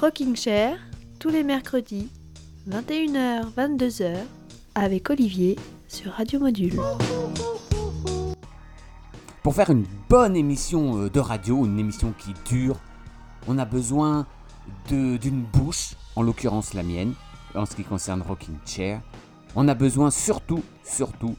Rocking Chair, tous les mercredis, 21h, 22h, avec Olivier sur Radio Module. Pour faire une bonne émission euh, de radio, une émission qui dure, on a besoin d'une bouche, en l'occurrence la mienne, en ce qui concerne Rocking Chair. On a besoin surtout, surtout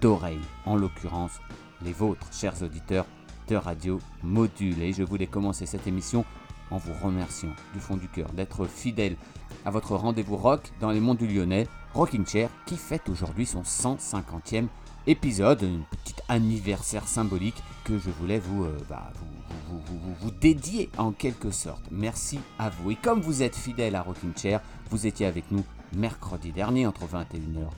d'oreilles, en l'occurrence les vôtres, chers auditeurs de Radio Module. Et je voulais commencer cette émission en vous remerciant du fond du cœur d'être fidèle à votre rendez-vous rock dans les monts du Lyonnais, Rocking Chair, qui fête aujourd'hui son 150e épisode, un petit anniversaire symbolique que je voulais vous, euh, bah, vous- vous dédier en quelque sorte. Merci à vous. Et comme vous êtes fidèle à Rocking Chair, vous étiez avec nous mercredi dernier entre 21h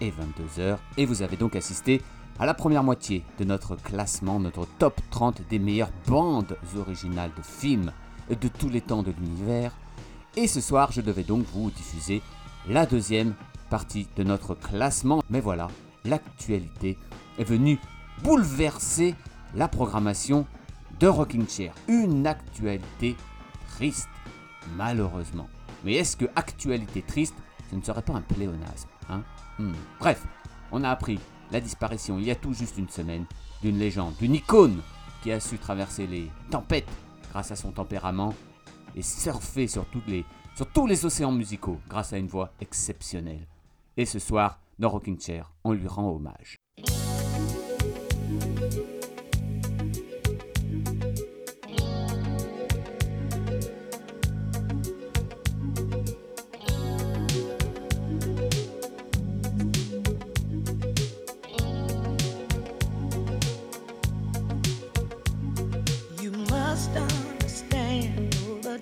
et 22h et vous avez donc assisté à la première moitié de notre classement, notre top 30 des meilleures bandes originales de films de tous les temps de l'univers. Et ce soir, je devais donc vous diffuser la deuxième partie de notre classement. Mais voilà, l'actualité est venue bouleverser la programmation de Rocking Chair. Une actualité triste, malheureusement. Mais est-ce que actualité triste, ce ne serait pas un pléonasme hein? Hmm. Bref, on a appris la disparition il y a tout juste une semaine d'une légende, d'une icône qui a su traverser les tempêtes grâce à son tempérament et surfer sur, toutes les, sur tous les océans musicaux grâce à une voix exceptionnelle. Et ce soir, dans Rocking Chair, on lui rend hommage.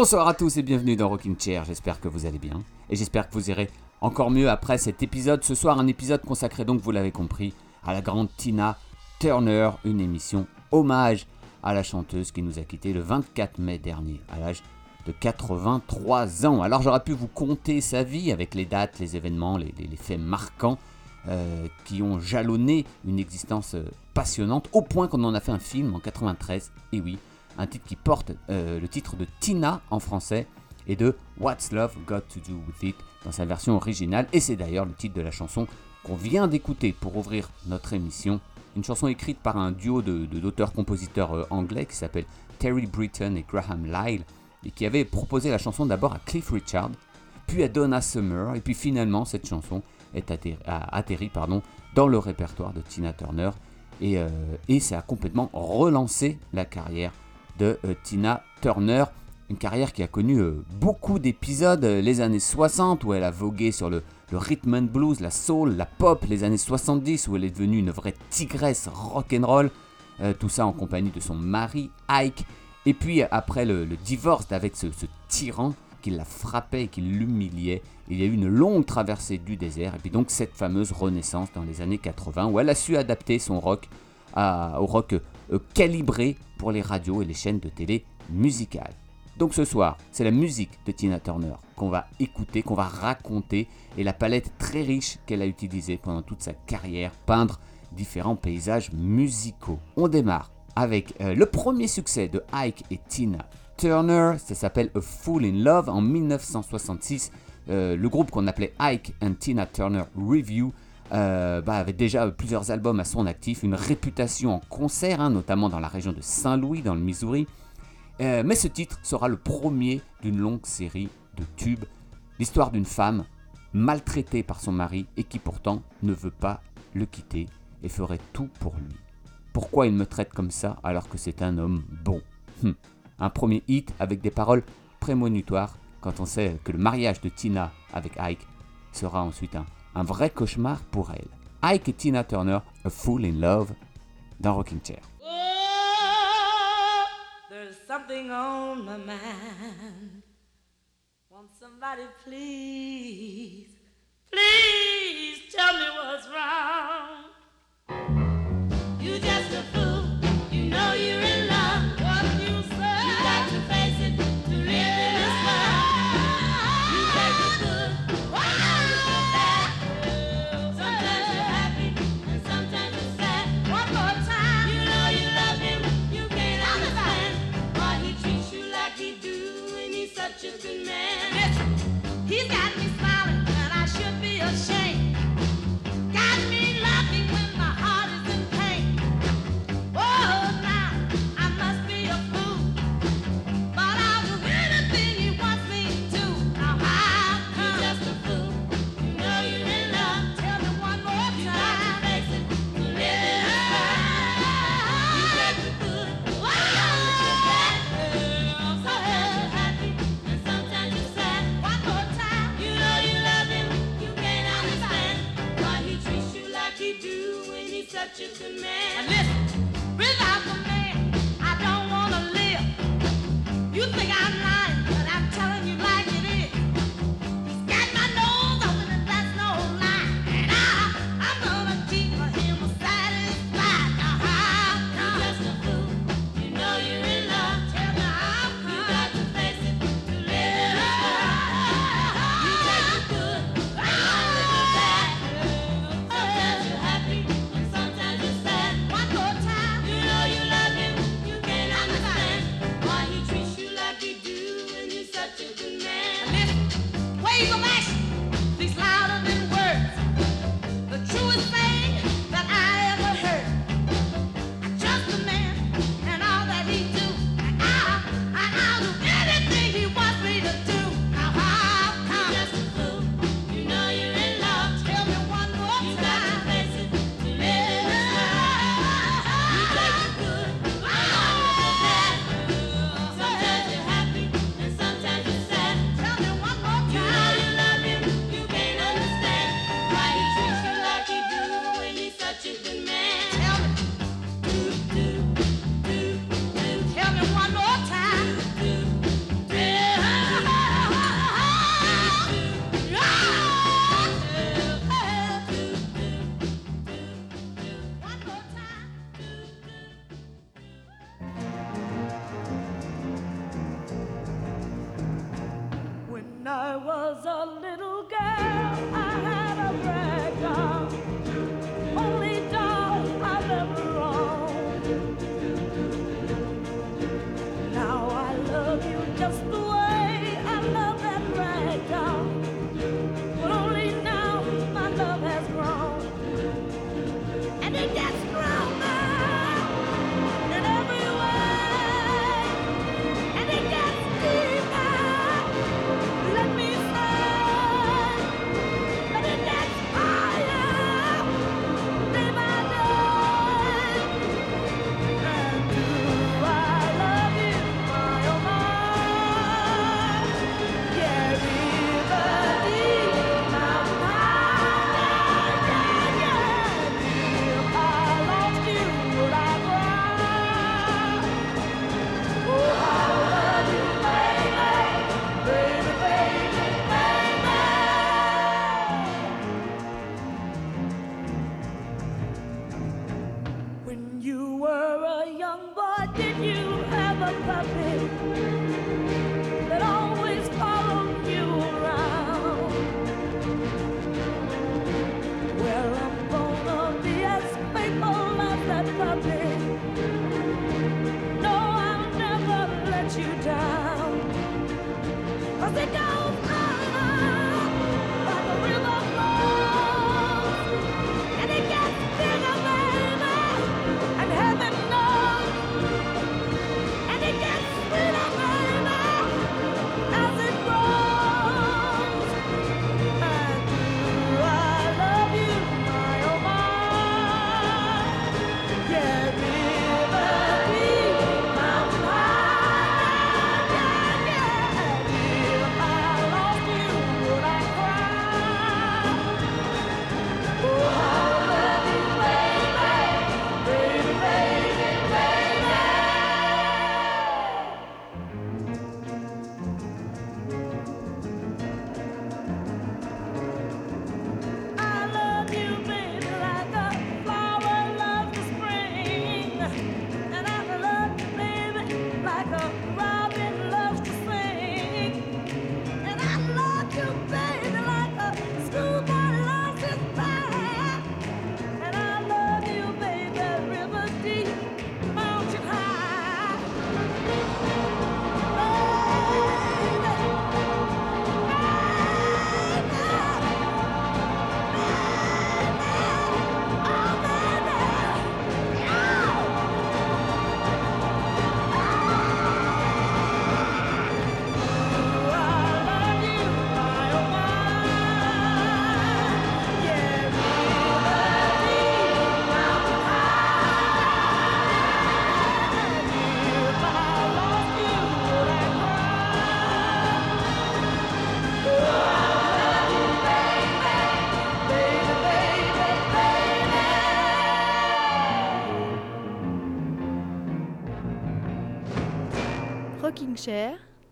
Bonsoir à tous et bienvenue dans Rocking Chair, j'espère que vous allez bien et j'espère que vous irez encore mieux après cet épisode. Ce soir un épisode consacré donc, vous l'avez compris, à la grande Tina Turner, une émission hommage à la chanteuse qui nous a quittés le 24 mai dernier à l'âge de 83 ans. Alors j'aurais pu vous compter sa vie avec les dates, les événements, les faits marquants euh, qui ont jalonné une existence euh, passionnante au point qu'on en a fait un film en 93. Et oui, un titre qui porte euh, le titre de Tina en français et de What's Love Got to Do With It dans sa version originale. Et c'est d'ailleurs le titre de la chanson qu'on vient d'écouter pour ouvrir notre émission. Une chanson écrite par un duo de- d'auteurs-compositeurs euh, anglais qui s'appelle Terry Britton et Graham Lyle et qui avait proposé la chanson d'abord à Cliff Richard, puis à Donna Summer, et puis finalement cette chanson est atterri, a atterri pardon, dans le répertoire de Tina Turner et, euh, et ça a complètement relancé la carrière de euh, Tina Turner. Une carrière qui a connu euh, beaucoup d'épisodes, euh, les années 60 où elle a vogué sur le, rhythm and blues, la soul, la pop, les années 70 où elle est devenue une vraie tigresse rock'n'roll, euh, tout ça en compagnie de son mari Ike. Et puis après le, divorce avec ce, tyran qui la frappait et qui l'humiliait, il y a eu une longue traversée du désert et puis donc cette fameuse renaissance dans les années 80 où elle a su adapter son rock au rock calibré pour les radios et les chaînes de télé musicales. Donc ce soir, c'est la musique de Tina Turner qu'on va écouter, qu'on va raconter, et la palette très riche qu'elle a utilisée pendant toute sa carrière, peindre différents paysages musicaux. On démarre avec euh, le premier succès de Ike et Tina Turner, ça s'appelle A Fool in Love en 1966. Euh, le groupe qu'on appelait Ike and Tina Turner Review euh, bah, avait déjà plusieurs albums à son actif, une réputation en concert, hein, notamment dans la région de Saint-Louis, dans le Missouri. Euh, mais ce titre sera le premier d'une longue série de tubes. L'histoire d'une femme maltraitée par son mari et qui pourtant ne veut pas le quitter et ferait tout pour lui. Pourquoi il me traite comme ça alors que c'est un homme bon? Hum. Un premier hit avec des paroles prémonitoires quand on sait que le mariage de Tina avec Ike sera ensuite un, un vrai cauchemar pour elle. Ike et Tina Turner, A Fool in Love, dans Rocking Chair. Oh, there's something on my mind. Won't somebody please, please tell me what's wrong? You just a fool.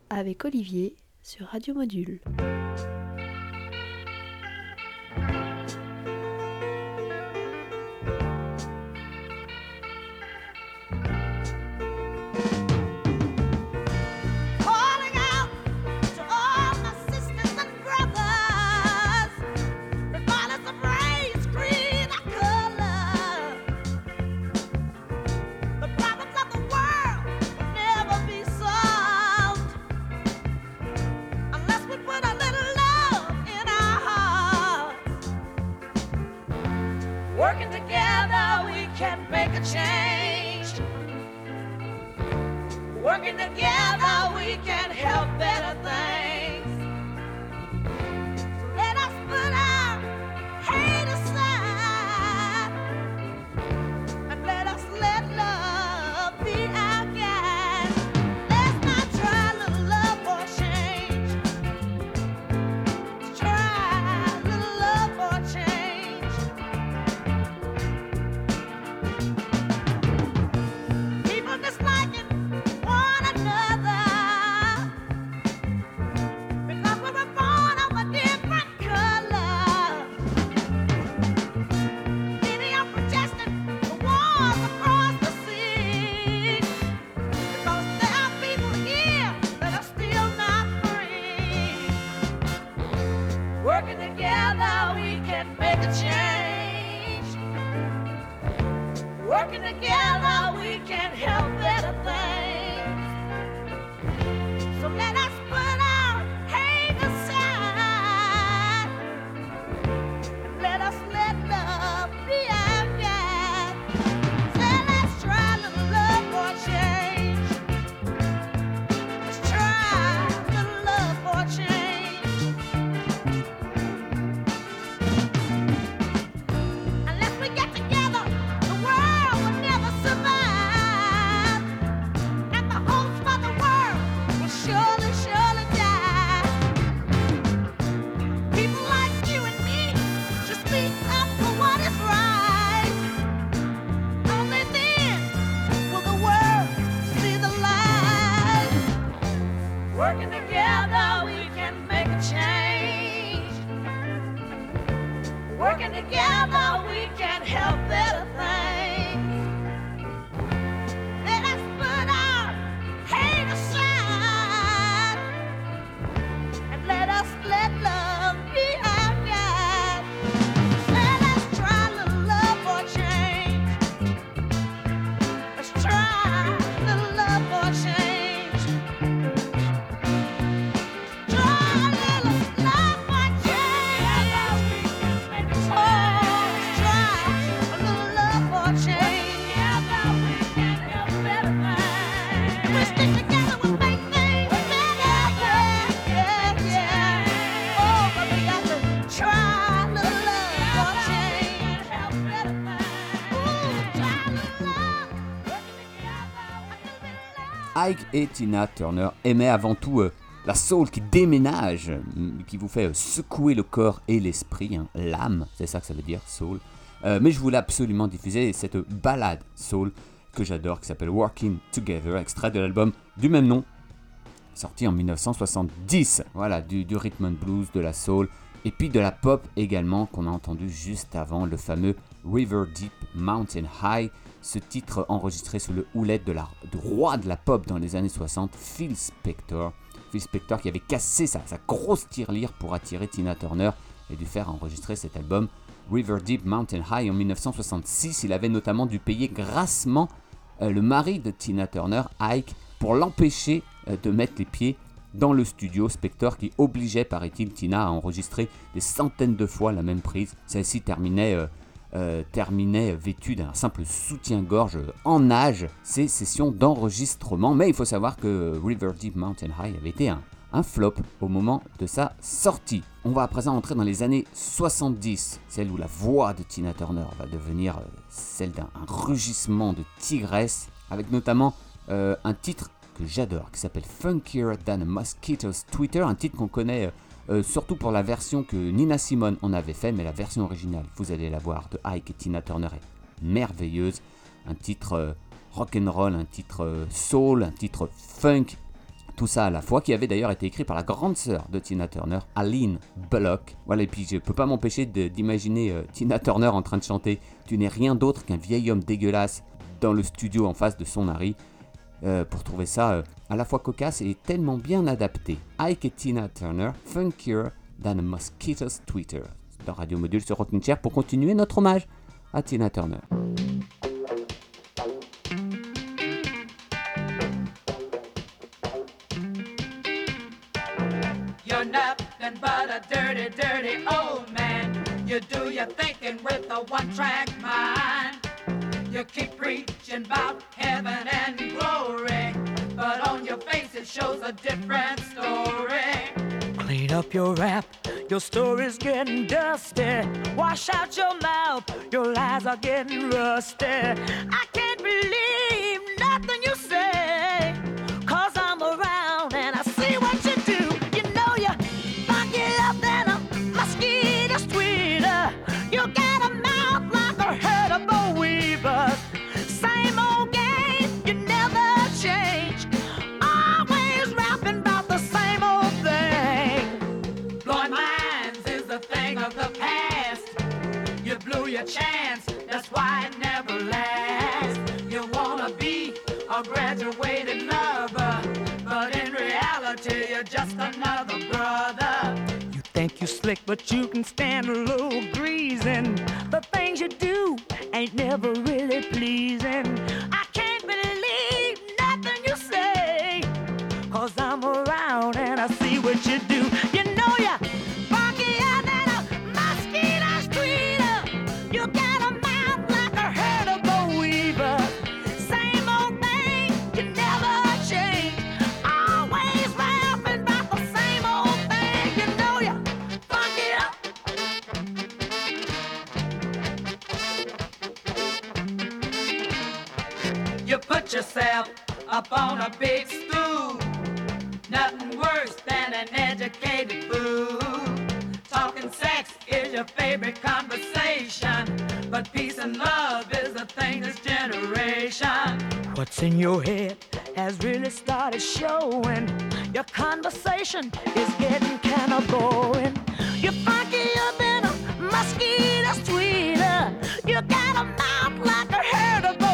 Avec Olivier sur Radio Module. Ike et Tina Turner aimaient avant tout euh, la soul qui déménage, euh, qui vous fait euh, secouer le corps et l'esprit, hein, l'âme, c'est ça que ça veut dire, soul. Mais je voulais absolument diffuser cette balade soul que j'adore, qui s'appelle Working Together, extrait de l'album du même nom, sorti en 1970. Voilà, du, du rhythm and blues, de la soul, et puis de la pop également, qu'on a entendu juste avant, le fameux River Deep Mountain High, ce titre enregistré sous le houlette de la, du roi de la pop dans les années 60, Phil Spector. Phil Spector qui avait cassé sa, sa grosse tirelire pour attirer Tina Turner et lui faire enregistrer cet album River Deep Mountain High en 1966. Il avait notamment dû payer grassement euh, le mari de Tina Turner, Ike, pour l'empêcher euh, de mettre les pieds dans le studio. Spector qui obligeait, paraît-il, Tina à enregistrer des centaines de fois la même prise. Celle-ci terminait, euh, euh, terminait vêtue d'un simple soutien-gorge en nage ses sessions d'enregistrement. Mais il faut savoir que River Deep Mountain High avait été un, flop au moment de sa sortie. On va à présent entrer dans les années 70, celle où la voix de Tina Turner va devenir euh, celle d'un un rugissement de tigresse, avec notamment euh, un titre que j'adore, qui s'appelle Funkier Than a Mosquito's Twitter, un titre qu'on connaît euh, surtout pour la version que Nina Simone en avait fait, mais la version originale, vous allez la voir, de Ike et Tina Turner est merveilleuse. Un titre euh, rock'n'roll, un titre euh, soul, un titre funk, tout ça à la fois, qui avait d'ailleurs été écrit par la grande sœur de Tina Turner, Aline Bullock. Voilà, et puis je peux pas m'empêcher d'imaginer euh, Tina Turner en train de chanter Tu n'es rien d'autre qu'un vieil homme dégueulasse dans le studio en face de son mari. Euh, pour trouver ça euh, à la fois cocasse et tellement bien adapté. Ike et Tina Turner, funkier than a mosquito's Twitter. Dans Radio Module sur Rockin' Chair pour continuer notre hommage à Tina Turner. You're nothing but a dirty, dirty old man. You do your thinking with one track your story's getting dusty. Wash out your mouth, your lies are getting rusty. I can't believe chance, that's why it never lasts. You wanna be a graduated lover, but in reality you're just another brother. You think you slick, but you can stand a little greasing. The things you do ain't never really pleasing. Up on a big stool. Nothing worse than an educated fool. Talking sex is your favorite conversation. But peace and love is the thing this generation. What's in your head has really started showing. Your conversation is getting kind of boring. You're funkier than a mosquito's tweeter. You got a mouth like a herd of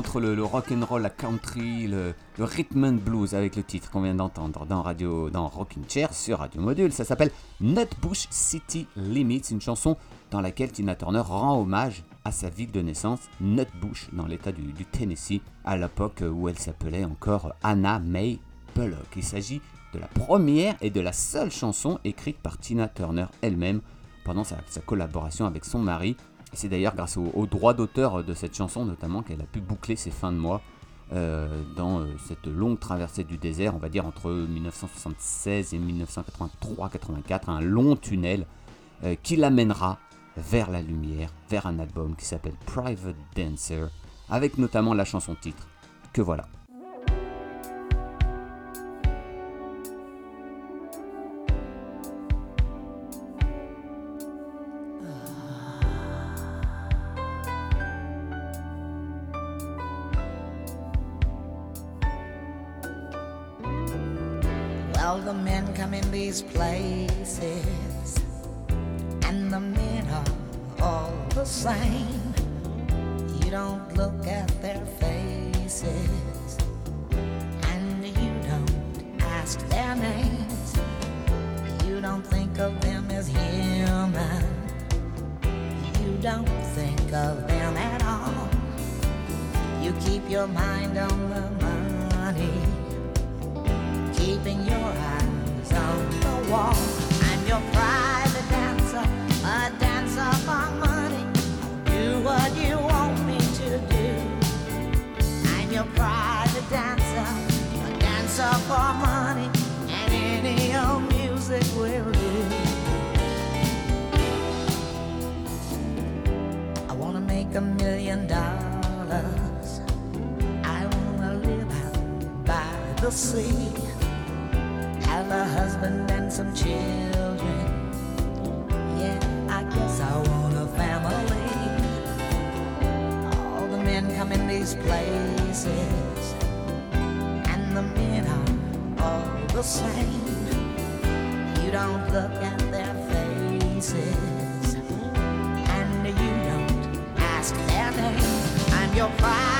entre le, rock and roll, la country, le, rhythm and blues avec le titre qu'on vient d'entendre dans radio, dans Rocking Chair sur Radio Module. Ça s'appelle Nutbush City Limits, une chanson dans laquelle Tina Turner rend hommage à sa ville de naissance, Nutbush, dans l'état du, Tennessee, à l'époque où elle s'appelait encore Anna May Bullock. Il s'agit de la première et de la seule chanson écrite par Tina Turner elle-même pendant sa collaboration avec son mari. C'est d'ailleurs grâce au, au droit d'auteur de cette chanson notamment qu'elle a pu boucler ses fins de mois euh, dans euh, cette longue traversée du désert, on va dire entre 1976 et 1983-84, un long tunnel euh, qui l'amènera vers la lumière, vers un album qui s'appelle Private Dancer, avec notamment la chanson titre, que voilà. Places, and the men are all the same. You don't look at their faces, and you don't ask their name. I'm your private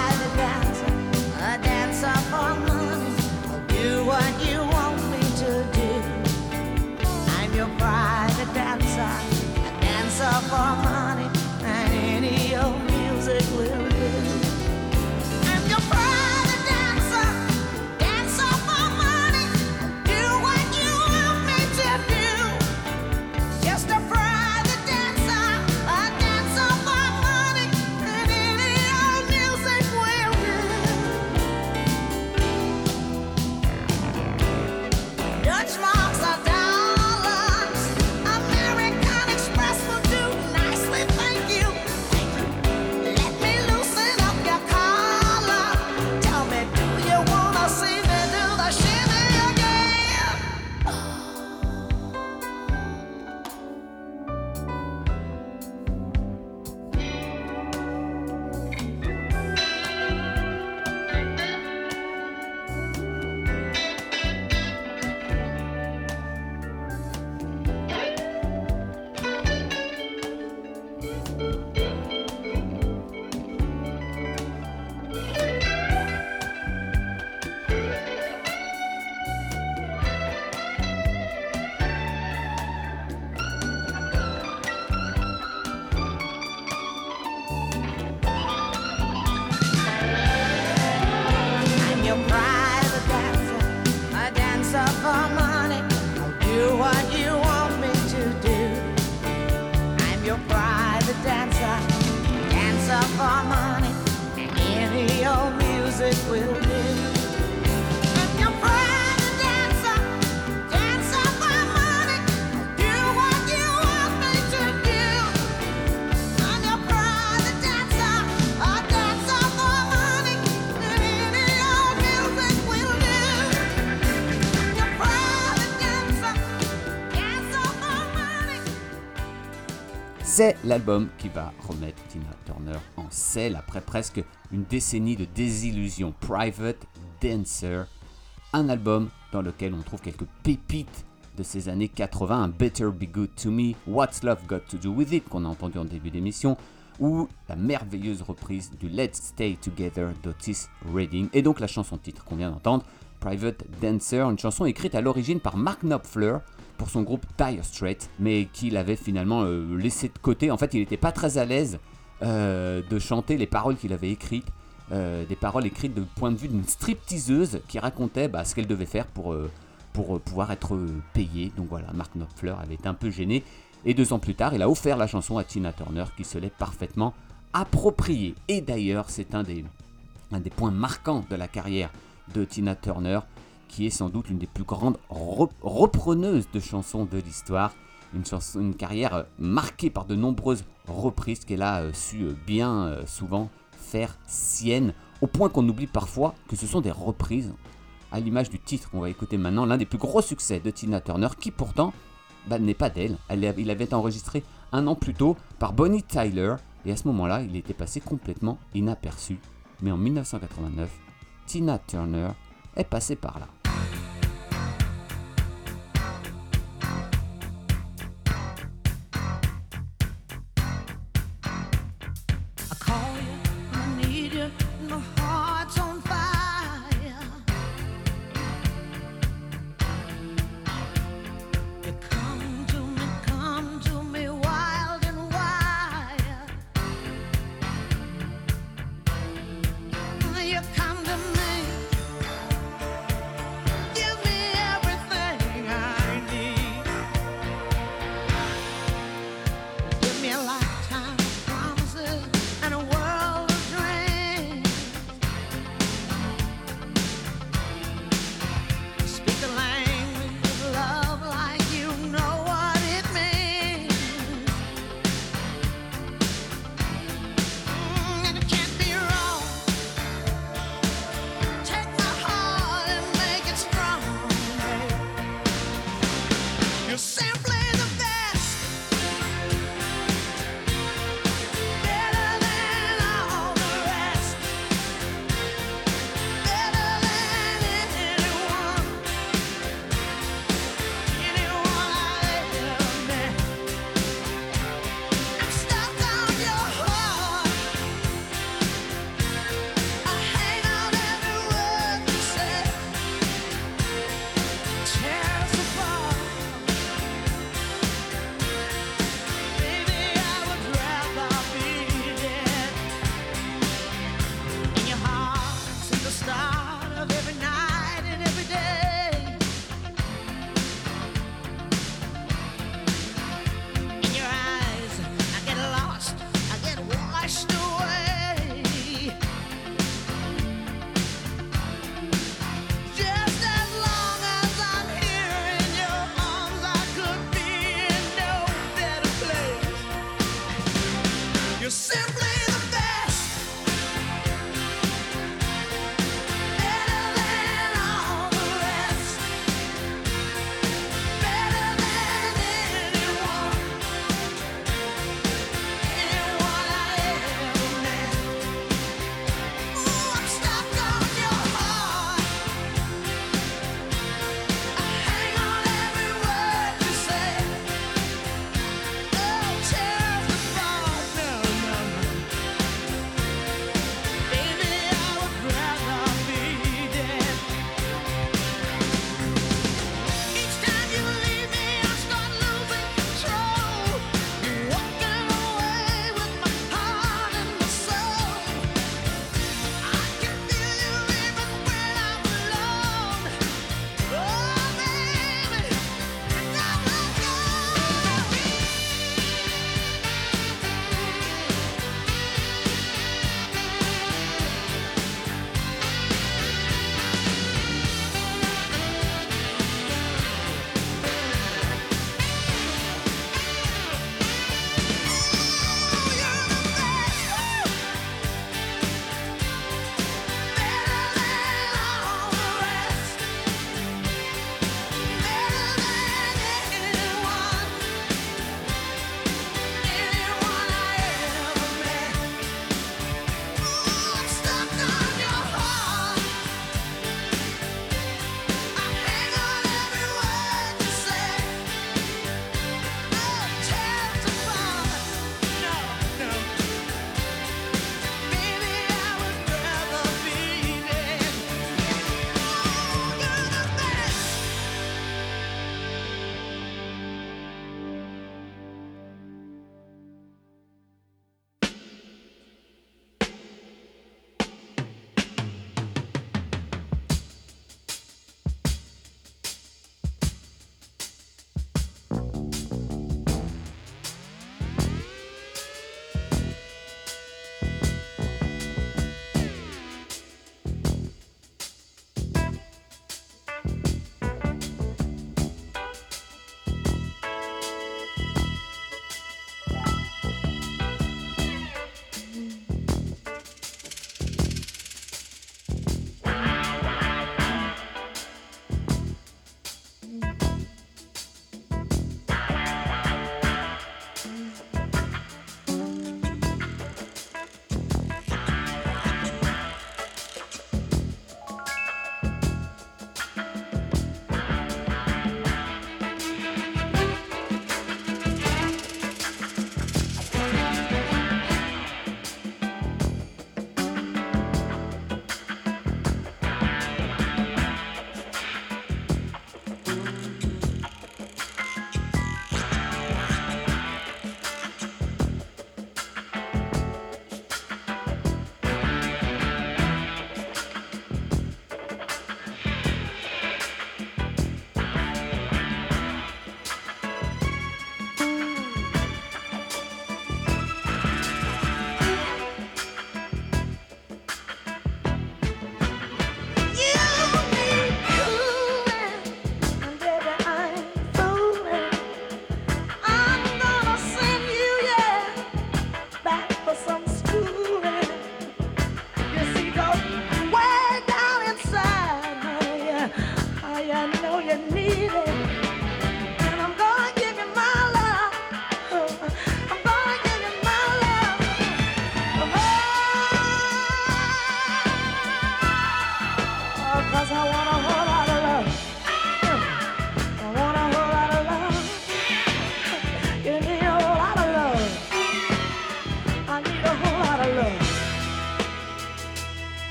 C'est l'album qui va remettre Tina En selle après presque une décennie de désillusion. Private Dancer, un album dans lequel on trouve quelques pépites de ces années 80, un Better Be Good to Me, What's Love Got to Do With It qu'on a entendu en début d'émission, ou la merveilleuse reprise du Let's Stay Together d'Otis Redding, et donc la chanson titre qu'on vient d'entendre, Private Dancer, une chanson écrite à l'origine par Mark Knopfler pour son groupe Dire Straits, mais qu'il avait finalement euh, laissé de côté. En fait, il n'était pas très à l'aise euh, de chanter les paroles qu'il avait écrites, euh, des paroles écrites du point de vue d'une stripteaseuse qui racontait bah, ce qu'elle devait faire pour, euh, pouvoir être payée. Donc voilà, Mark Knopfler avait un peu gêné. Et deux ans plus tard, il a offert la chanson à Tina Turner qui se l'est parfaitement appropriée. Et d'ailleurs, c'est un des, points marquants de la carrière de Tina Turner, qui est sans doute l'une des plus grandes rep- repreneuses de chansons de l'histoire. Une, carrière euh, marquée par de nombreuses reprises qu'elle a euh, su euh, bien souvent faire sienne, au point qu'on oublie parfois que ce sont des reprises, à l'image du titre qu'on va écouter maintenant, l'un des plus gros succès de Tina Turner, qui pourtant bah, n'est pas d'elle. Il avait été enregistré un an plus tôt par Bonnie Tyler, et à ce moment-là, il était passé complètement inaperçu. Mais en 1989, Tina Turner est passée par là.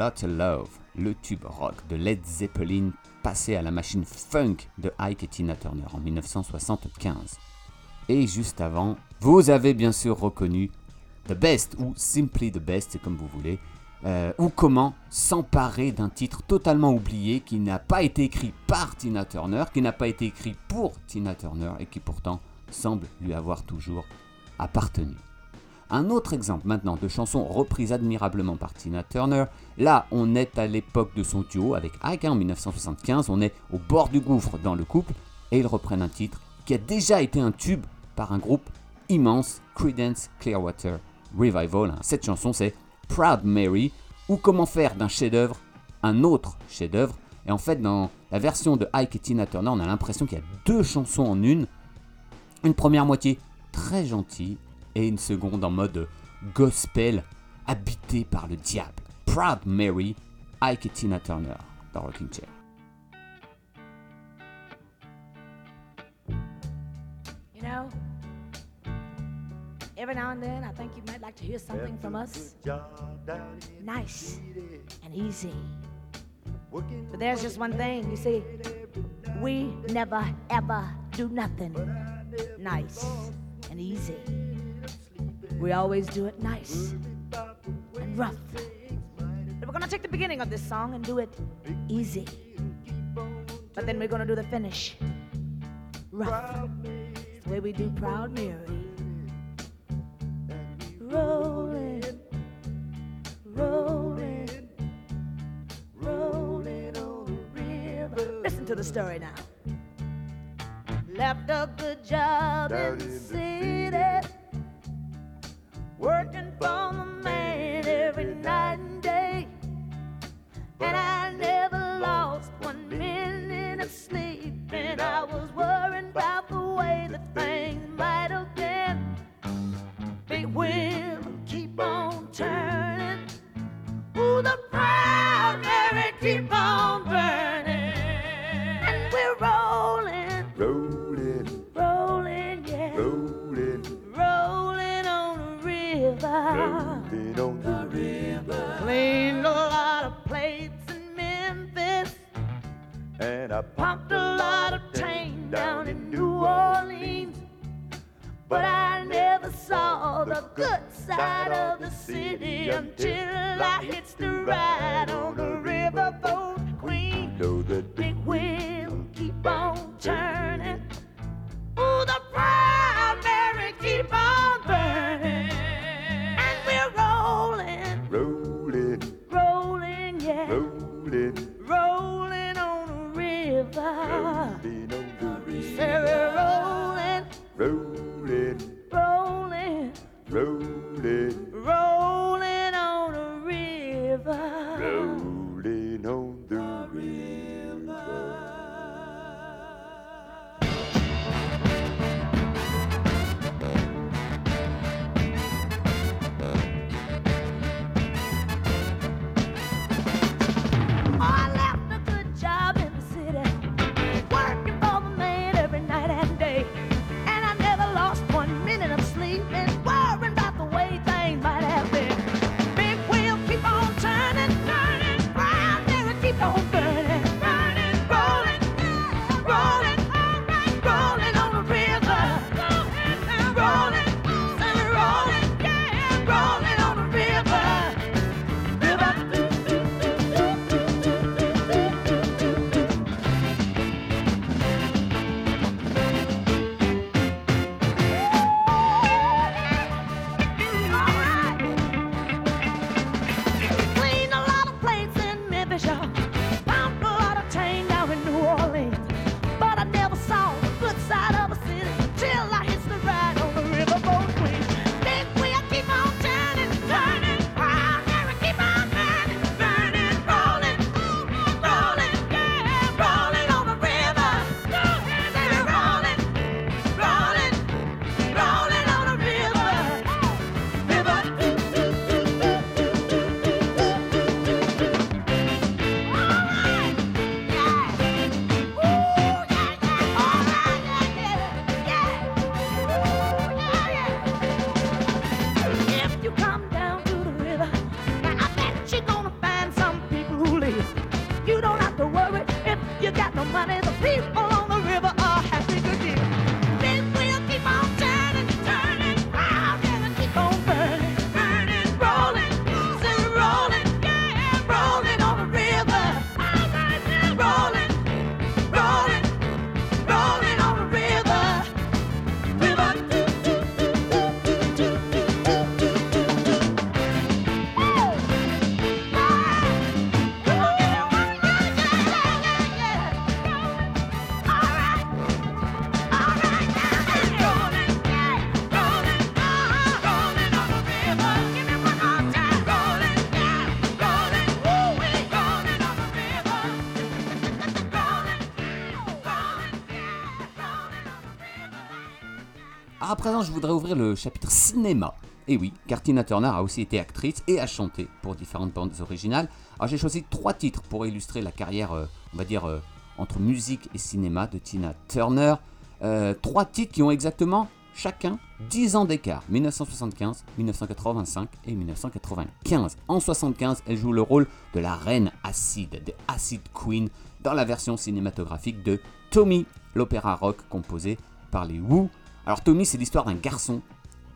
Wool Lotta Love, le tube rock de Led Zeppelin passé à la machine funk de Ike et Tina Turner en 1975. Et juste avant, vous avez bien sûr reconnu The Best ou Simply the Best, comme vous voulez, euh, ou comment s'emparer d'un titre totalement oublié qui n'a pas été écrit par Tina Turner, qui n'a pas été écrit pour Tina Turner et qui pourtant semble lui avoir toujours appartenu. Un autre exemple maintenant de chanson reprise admirablement par Tina Turner. Là, on est à l'époque de son duo avec Ike hein, en 1975. On est au bord du gouffre dans le couple et ils reprennent un titre qui a déjà été un tube par un groupe immense, Credence Clearwater Revival. hein. Cette chanson, c'est Proud Mary ou comment faire d'un chef-d'œuvre un autre chef-d'œuvre. Et en fait, dans la version de Ike et Tina Turner, on a l'impression qu'il y a deux chansons en une. Une première moitié très gentille et une seconde en mode gospel habité par le diable. Proud Mary, Ike et Tina Turner dans Rocking Chair. You know, every now and then I think you might like to hear something from us nice and easy. But there's just one thing, you see, we never ever do nothing nice and easy. We always do it nice and rough. But we're gonna take the beginning of this song and do it easy. But then we're gonna do the finish rough. It's the way we do Proud Mary. Rolling, rolling, rolling on the river. Listen to the story now. Left a good job in the city, working for the man every night and day. And I never lost one minute of sleep. And I was worried about the way that things might have been. Big wheel keep on turning. Présent, je voudrais ouvrir le chapitre cinéma. Et oui, car Tina Turner a aussi été actrice et a chanté pour différentes bandes originales. Alors j'ai choisi trois titres pour illustrer la carrière, euh, on va dire, euh, entre musique et cinéma de Tina Turner. Euh, trois titres qui ont exactement chacun 10 ans d'écart, 1975, 1985 et 1995. En 75, elle joue le rôle de la reine acide, de Acid Queen, dans la version cinématographique de Tommy, l'opéra rock composé par les Who. Alors Tommy, c'est l'histoire d'un garçon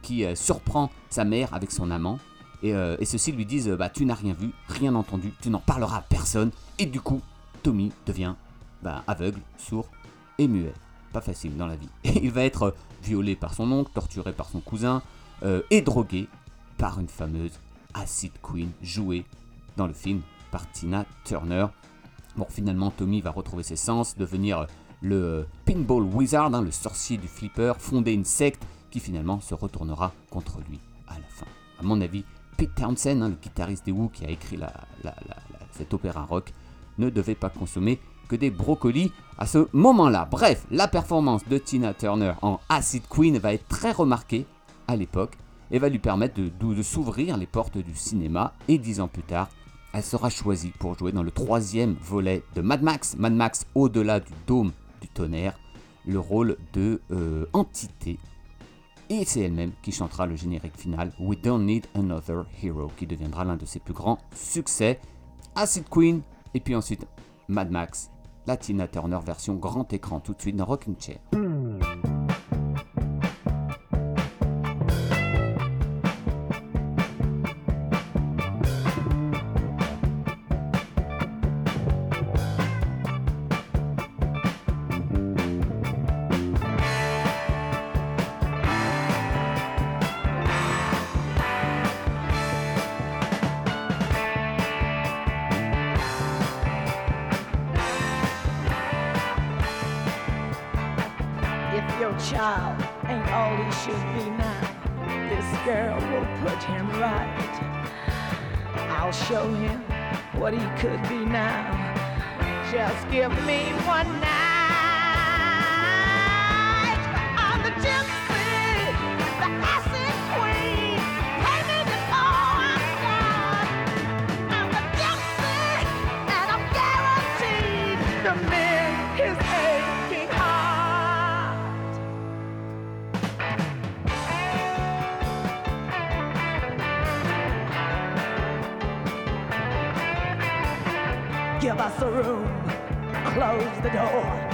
qui euh, surprend sa mère avec son amant. Et, euh, et ceux-ci lui disent, euh, bah tu n'as rien vu, rien entendu, tu n'en parleras à personne. Et du coup, Tommy devient bah, aveugle, sourd et muet. Pas facile dans la vie. Il va être violé par son oncle, torturé par son cousin et drogué par une fameuse Acid Queen jouée dans le film par Tina Turner. Bon, finalement, Tommy va retrouver ses sens, devenir le euh, Pinball Wizard, hein, le sorcier du flipper, fonder une secte qui finalement se retournera contre lui à la fin. À mon avis, Pete Townsend, hein, le guitariste des Who qui a écrit la- cet opéra rock, ne devait pas consommer que des brocolis à ce moment-là. Bref, la performance de Tina Turner en Acid Queen va être très remarquée à l'époque et va lui permettre de s'ouvrir les portes du cinéma. Et dix ans plus tard, elle sera choisie pour jouer dans le troisième volet de Mad Max, Mad Max au-delà du dôme tonnerre, le rôle de euh, entité. Et c'est elle-même qui chantera le générique final We Don't Need Another Hero, qui deviendra l'un de ses plus grands succès. Acid Queen, et puis ensuite Mad Max, la Tina Turner version grand écran, tout de suite dans Rocking Chair. Child ain't all he should be now, this girl will put him right. I'll show him what he could be now. Just give me one night. Room, close the door,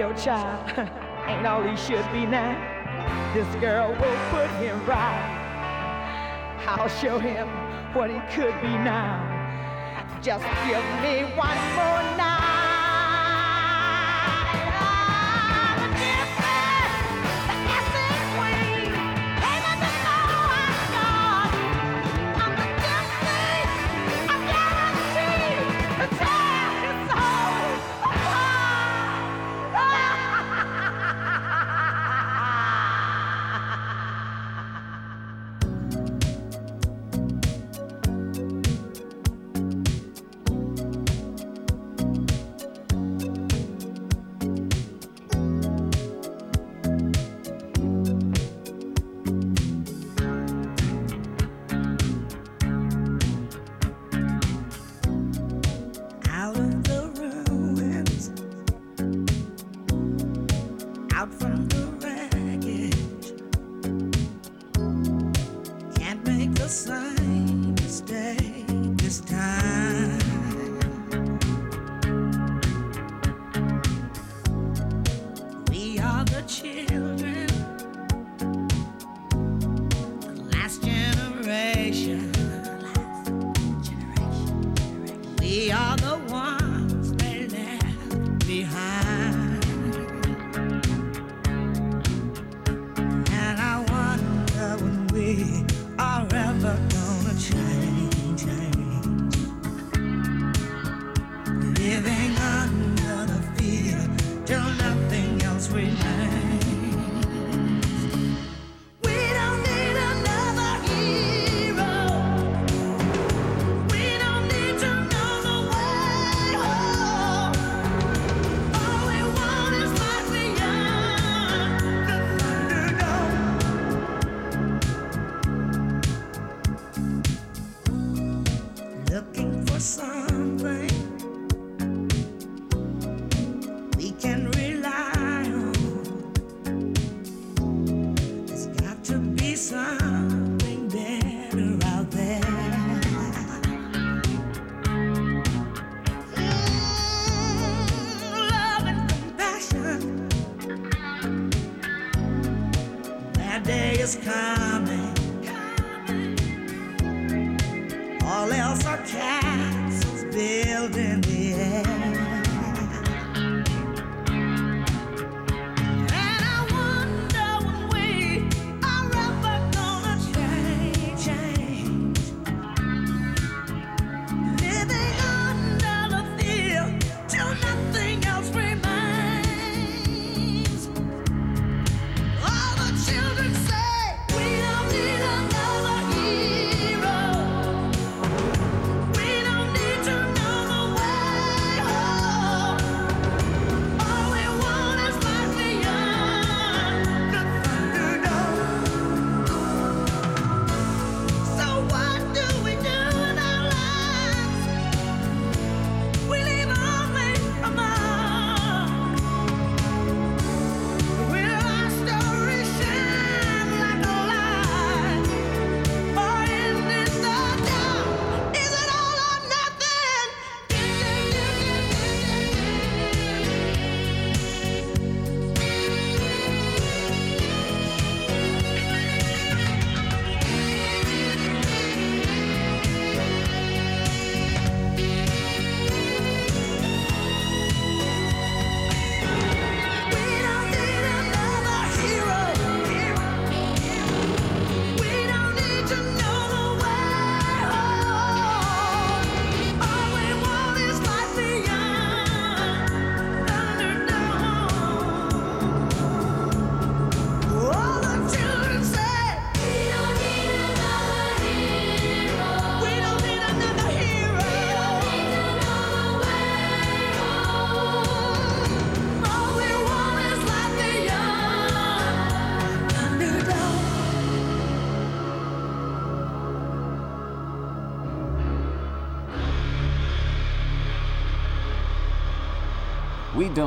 your child ain't all he should be now. This girl will put him right. I'll show him what he could be now. Just give me one more night.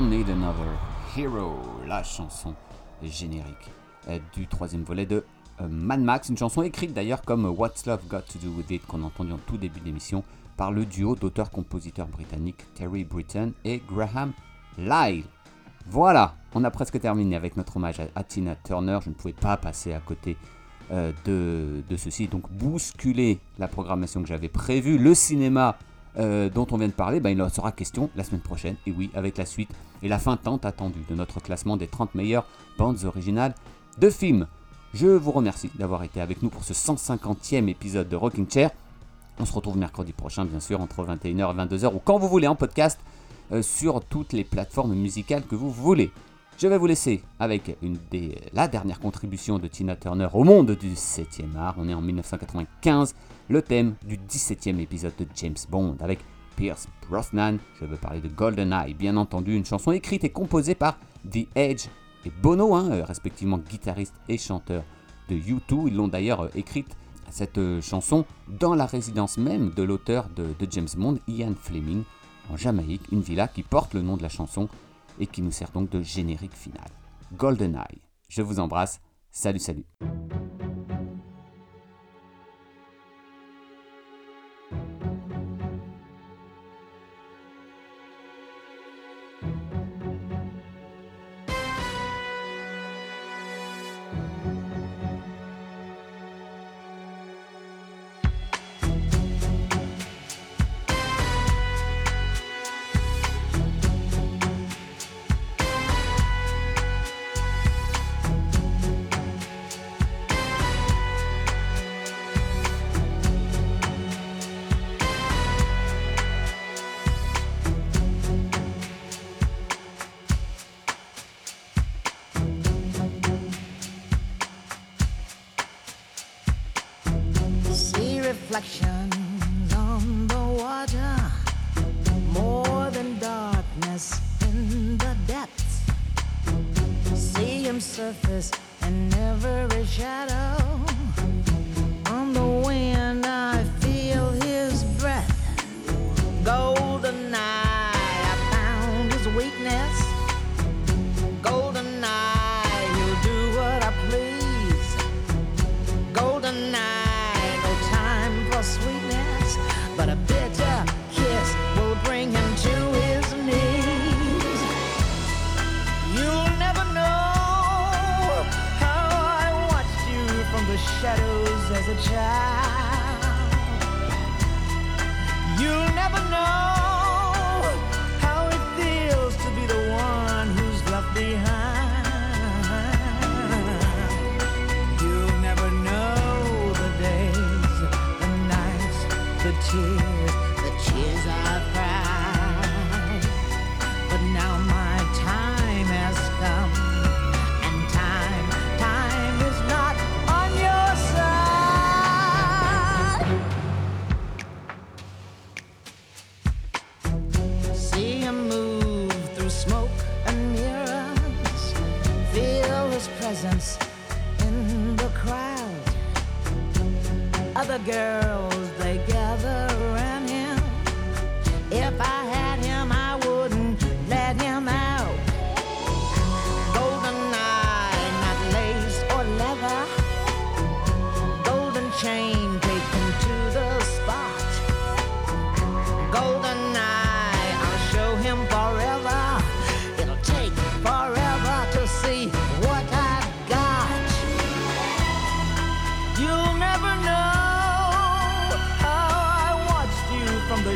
Need Another Hero, la chanson générique euh, du troisième volet de euh, Mad Max, une chanson écrite d'ailleurs comme What's Love Got to Do With It qu'on entendait en tout début d'émission par le duo d'auteurs-compositeurs britanniques Terry Britton et Graham Lyle. Voilà, on a presque terminé avec notre hommage à Tina Turner, je ne pouvais pas passer à côté euh, de, de, ceci, donc bousculer la programmation que j'avais prévue, le cinéma euh, dont on vient de parler, ben, il en sera question la semaine prochaine, et oui, avec la suite et la fin tant attendue de notre classement des 30 meilleures bandes originales de films. Je vous remercie d'avoir été avec nous pour ce 150e épisode de Rocking Chair. On se retrouve mercredi prochain, bien sûr, entre 21h et 22h, ou quand vous voulez en podcast, euh, sur toutes les plateformes musicales que vous voulez. Je vais vous laisser avec des, la dernière contribution de Tina Turner au monde du 7e art. On est en 1995, le thème du 17e épisode de James Bond avec Pierce Brosnan. Je veux parler de GoldenEye, bien entendu, une chanson écrite et composée par The Edge et Bono, hein, euh, respectivement guitariste et chanteur de U2. Ils l'ont d'ailleurs euh, écrite, cette euh, chanson, dans la résidence même de l'auteur de James Bond, Ian Fleming, en Jamaïque, une villa qui porte le nom de la chanson et qui nous sert donc de générique final. GoldenEye. Je vous embrasse. Salut, salut.